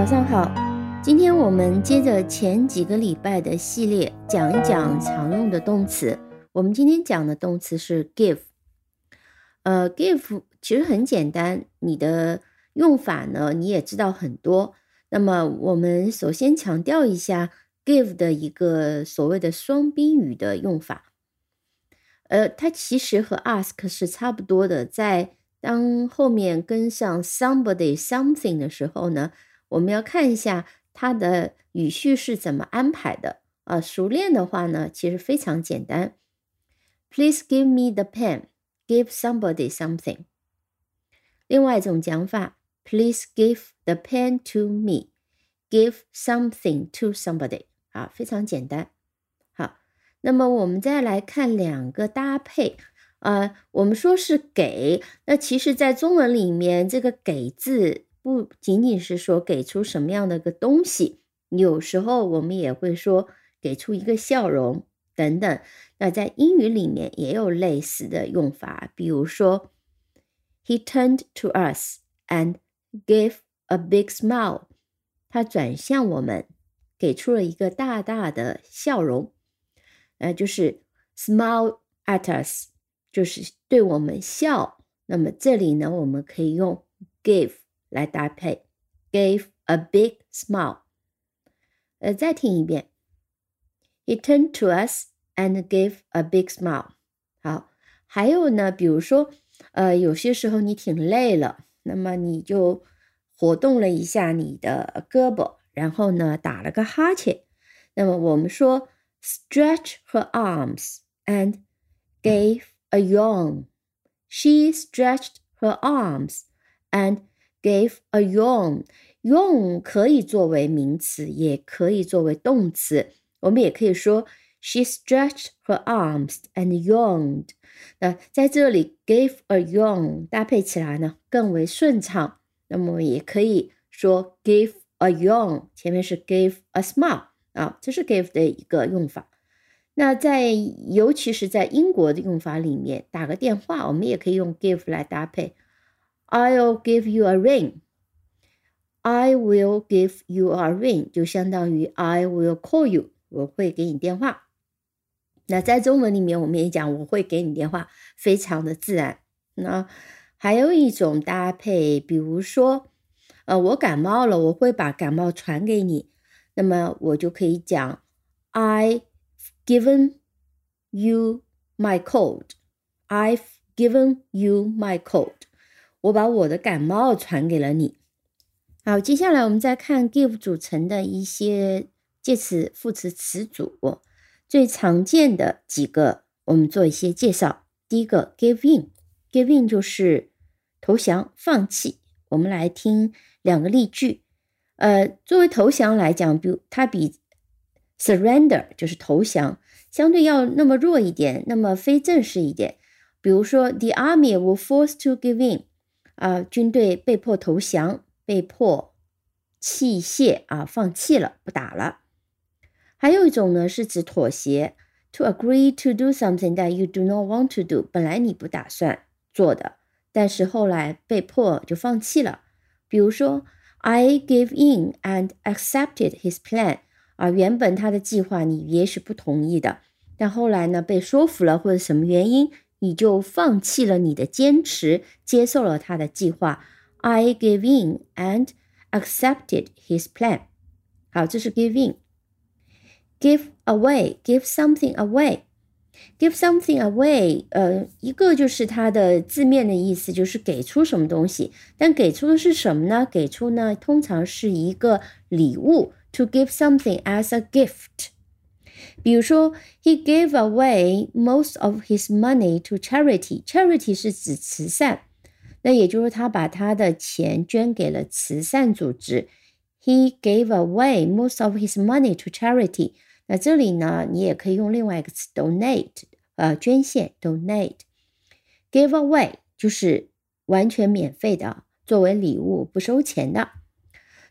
早上好，今天我们接着前几个礼拜的系列，讲一讲常用的动词。我们今天讲的动词是 give。呃，give 其实很简单，你的用法呢你也知道很多。那么我们首先强调一下 give 的一个所谓的双宾语的用法。呃，它其实和 ask 是差不多的，在当后面跟上 somebody something 的时候呢。我们要看一下它的语序是怎么安排的啊？熟练的话呢，其实非常简单。Please give me the pen. Give somebody something. 另外一种讲法，Please give the pen to me. Give something to somebody. 啊，非常简单。好，那么我们再来看两个搭配。呃，我们说是给，那其实在中文里面，这个“给”字。不仅仅是说给出什么样的个东西，有时候我们也会说给出一个笑容等等。那在英语里面也有类似的用法，比如说，He turned to us and gave a big smile。他转向我们，给出了一个大大的笑容，呃，就是 smile at us，就是对我们笑。那么这里呢，我们可以用 give。来搭配，gave a big smile。呃，再听一遍，He turned to us and gave a big smile。好，还有呢，比如说，呃，有些时候你挺累了，那么你就活动了一下你的胳膊，然后呢打了个哈欠。那么我们说，stretch her arms and gave a yawn。She stretched her arms and Gave a yawn，yawn 可以作为名词，也可以作为动词。我们也可以说，She stretched her arms and yawned。那在这里，gave a yawn 搭配起来呢更为顺畅。那么也可以说，give a yawn，前面是 give a smile 啊，这是 give 的一个用法。那在尤其是在英国的用法里面，打个电话，我们也可以用 give 来搭配。I'll give you a ring. I will give you a ring，就相当于 I will call you，我会给你电话。那在中文里面，我们也讲我会给你电话，非常的自然。那还有一种搭配，比如说，呃，我感冒了，我会把感冒传给你，那么我就可以讲 I've given you my cold. I've given you my cold. 我把我的感冒传给了你。好，接下来我们再看 give 组成的一些介词、副词、词组，最常见的几个，我们做一些介绍。第一个 give in，give in 就是投降、放弃。我们来听两个例句。呃，作为投降来讲，比如它比 surrender 就是投降，相对要那么弱一点，那么非正式一点。比如说，the army were forced to give in。啊，军队被迫投降，被迫弃械啊，放弃了，不打了。还有一种呢，是指妥协，to agree to do something that you do not want to do，本来你不打算做的，但是后来被迫就放弃了。比如说，I gave in and accepted his plan，啊，原本他的计划你也许不同意的，但后来呢，被说服了，或者什么原因。你就放弃了你的坚持，接受了他的计划。I gave in and accepted his plan。好，这是 give in。Give away, give something away, give something away。呃，一个就是它的字面的意思，就是给出什么东西。但给出的是什么呢？给出呢，通常是一个礼物。To give something as a gift。比如说，He gave away most of his money to charity. Charity 是指慈善，那也就是他把他的钱捐给了慈善组织。He gave away most of his money to charity. 那这里呢，你也可以用另外一个词 donate，呃，捐献 donate。Give away 就是完全免费的，作为礼物不收钱的。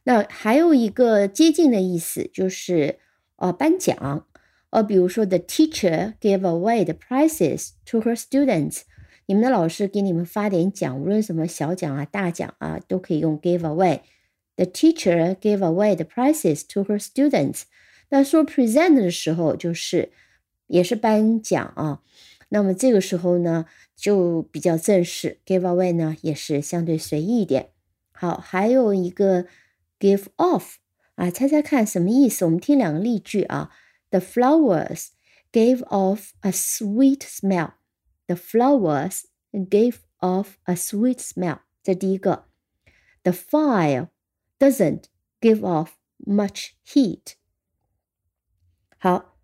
那还有一个接近的意思就是呃颁奖。呃，比如说，the teacher gave away the prizes to her students。你们的老师给你们发点奖，无论什么小奖啊、大奖啊，都可以用 give away。The teacher gave away the prizes to her students。那说 present 的时候，就是也是颁奖啊。那么这个时候呢，就比较正式。Give away 呢，也是相对随意一点。好，还有一个 give off 啊，猜猜看什么意思？我们听两个例句啊。The flowers gave off a sweet smell. The flowers gave off a sweet smell. 这第一个。The fire doesn't give off much heat. 好，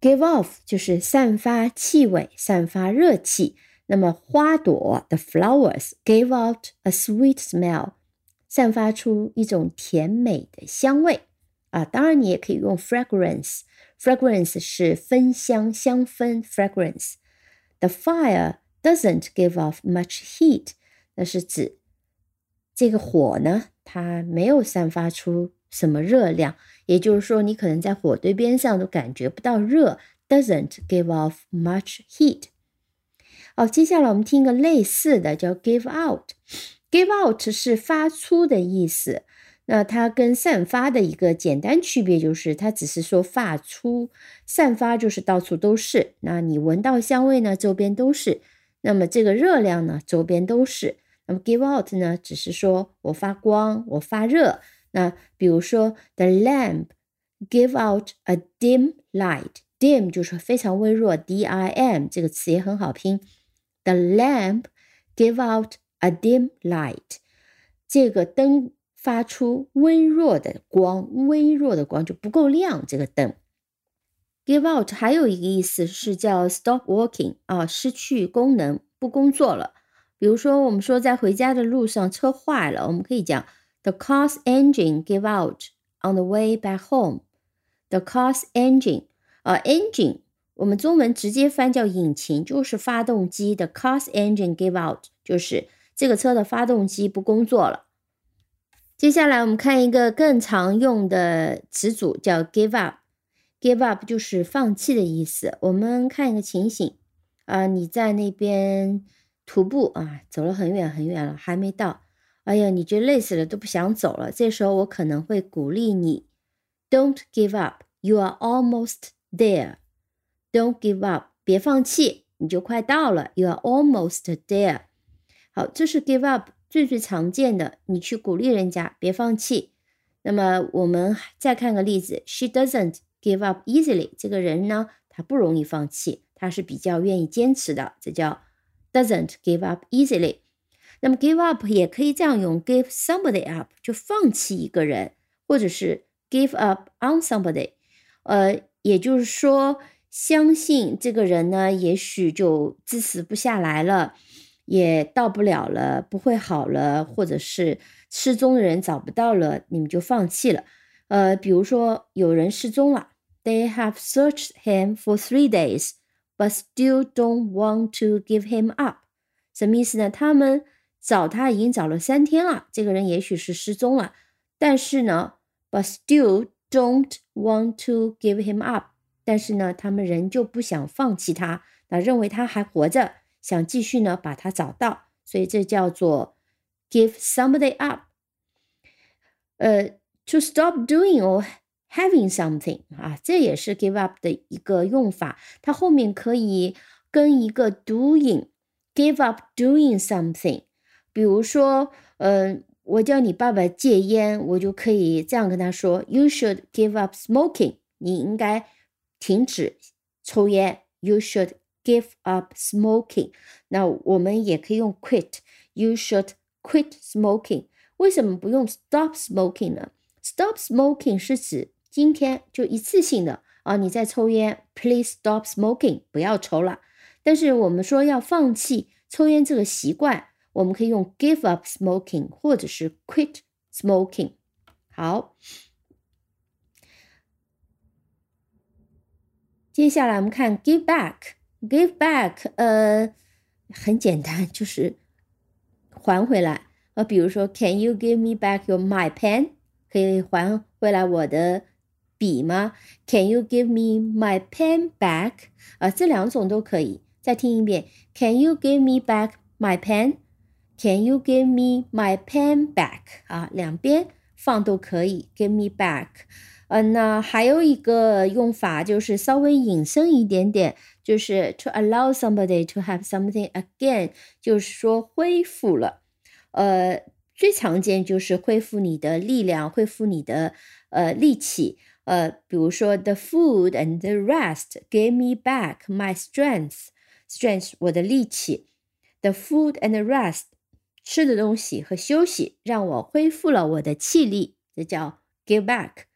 give off 就是散发气味、散发热气。那么花朵，the flowers gave out a sweet smell，散发出一种甜美的香味啊。当然，你也可以用 Fragrance 是芬香、香氛 fragrance。The fire doesn't give off much heat，那是指这个火呢，它没有散发出什么热量。也就是说，你可能在火堆边上都感觉不到热，doesn't give off much heat。好，接下来我们听一个类似的，叫 give out。give out 是发出的意思，那它跟散发的一个简单区别就是，它只是说发出，散发就是到处都是。那你闻到香味呢，周边都是。那么这个热量呢，周边都是。那么 give out 呢，只是说我发光，我发热。那比如说，the lamp give out a dim light，dim 就是非常微弱，D-I-M 这个词也很好拼。The lamp give out a dim light，这个灯发出微弱的光，微弱的光就不够亮。这个灯 give out 还有一个意思是叫 stop working 啊，失去功能，不工作了。比如说，我们说在回家的路上车坏了，我们可以讲。The car's engine give out on the way back home. The car's engine，啊，engine，我们中文直接翻叫引擎，就是发动机。The car's engine give out，就是这个车的发动机不工作了。接下来我们看一个更常用的词组，叫 give up。give up 就是放弃的意思。我们看一个情形，啊，你在那边徒步啊，走了很远很远了，还没到。哎呀，你觉得累死了都不想走了。这时候我可能会鼓励你，Don't give up, you are almost there. Don't give up，别放弃，你就快到了。You are almost there。好，这是 give up 最最常见的，你去鼓励人家别放弃。那么我们再看个例子，She doesn't give up easily。这个人呢，他不容易放弃，他是比较愿意坚持的，这叫 doesn't give up easily。那么 give up 也可以这样用，give somebody up 就放弃一个人，或者是 give up on somebody，呃，也就是说，相信这个人呢，也许就支持不下来了，也到不了了，不会好了，或者是失踪的人找不到了，你们就放弃了。呃，比如说有人失踪了，They have searched him for three days, but still don't want to give him up。什么意思呢？他们找他已经找了三天了，这个人也许是失踪了，但是呢，but still don't want to give him up。但是呢，他们仍旧不想放弃他，那认为他还活着，想继续呢把它找到，所以这叫做 give somebody up。呃，to stop doing or having something 啊，这也是 give up 的一个用法，它后面可以跟一个 doing give up doing something。比如说，嗯，我叫你爸爸戒烟，我就可以这样跟他说：You should give up smoking。你应该停止抽烟。You should give up smoking。那我们也可以用 quit。You should quit smoking。为什么不用 stop smoking 呢？Stop smoking 是指今天就一次性的啊，你在抽烟，Please stop smoking，不要抽了。但是我们说要放弃抽烟这个习惯。我们可以用 give up smoking 或者是 quit smoking。好，接下来我们看 give back。Give back，呃，很简单，就是还回来。呃，比如说，Can you give me back your my pen？可以还回来我的笔吗？Can you give me my pen back？啊，这两种都可以。再听一遍，Can you give me back my pen？Can you give me my pen back？啊，两边放都可以，give me back。嗯，那还有一个用法就是稍微引申一点点，就是 to allow somebody to have something again，就是说恢复了。呃，最常见就是恢复你的力量，恢复你的呃力气。呃，比如说 the food and the rest gave me back my strength，strength 我的力气。the food and the rest 吃的东西和休息让我恢复了我的气力，这叫 give back。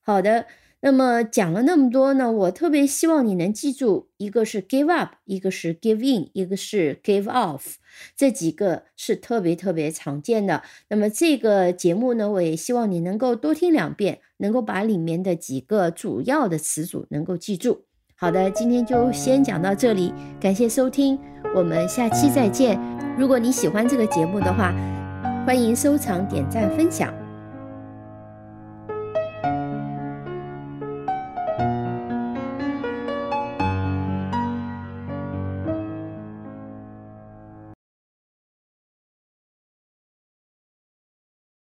好的， 那么讲了那么多呢，我特别希望你能记住，一个是 give up，一个是 give in，一个是 give off，这几个是特别特别常见的。那么这个节目呢，我也希望你能够多听两遍，能够把里面的几个主要的词组能够记住。好的，今天就先讲到这里，感谢收听，我们下期再见。如果你喜欢这个节目的话，欢迎收藏、点赞、分享。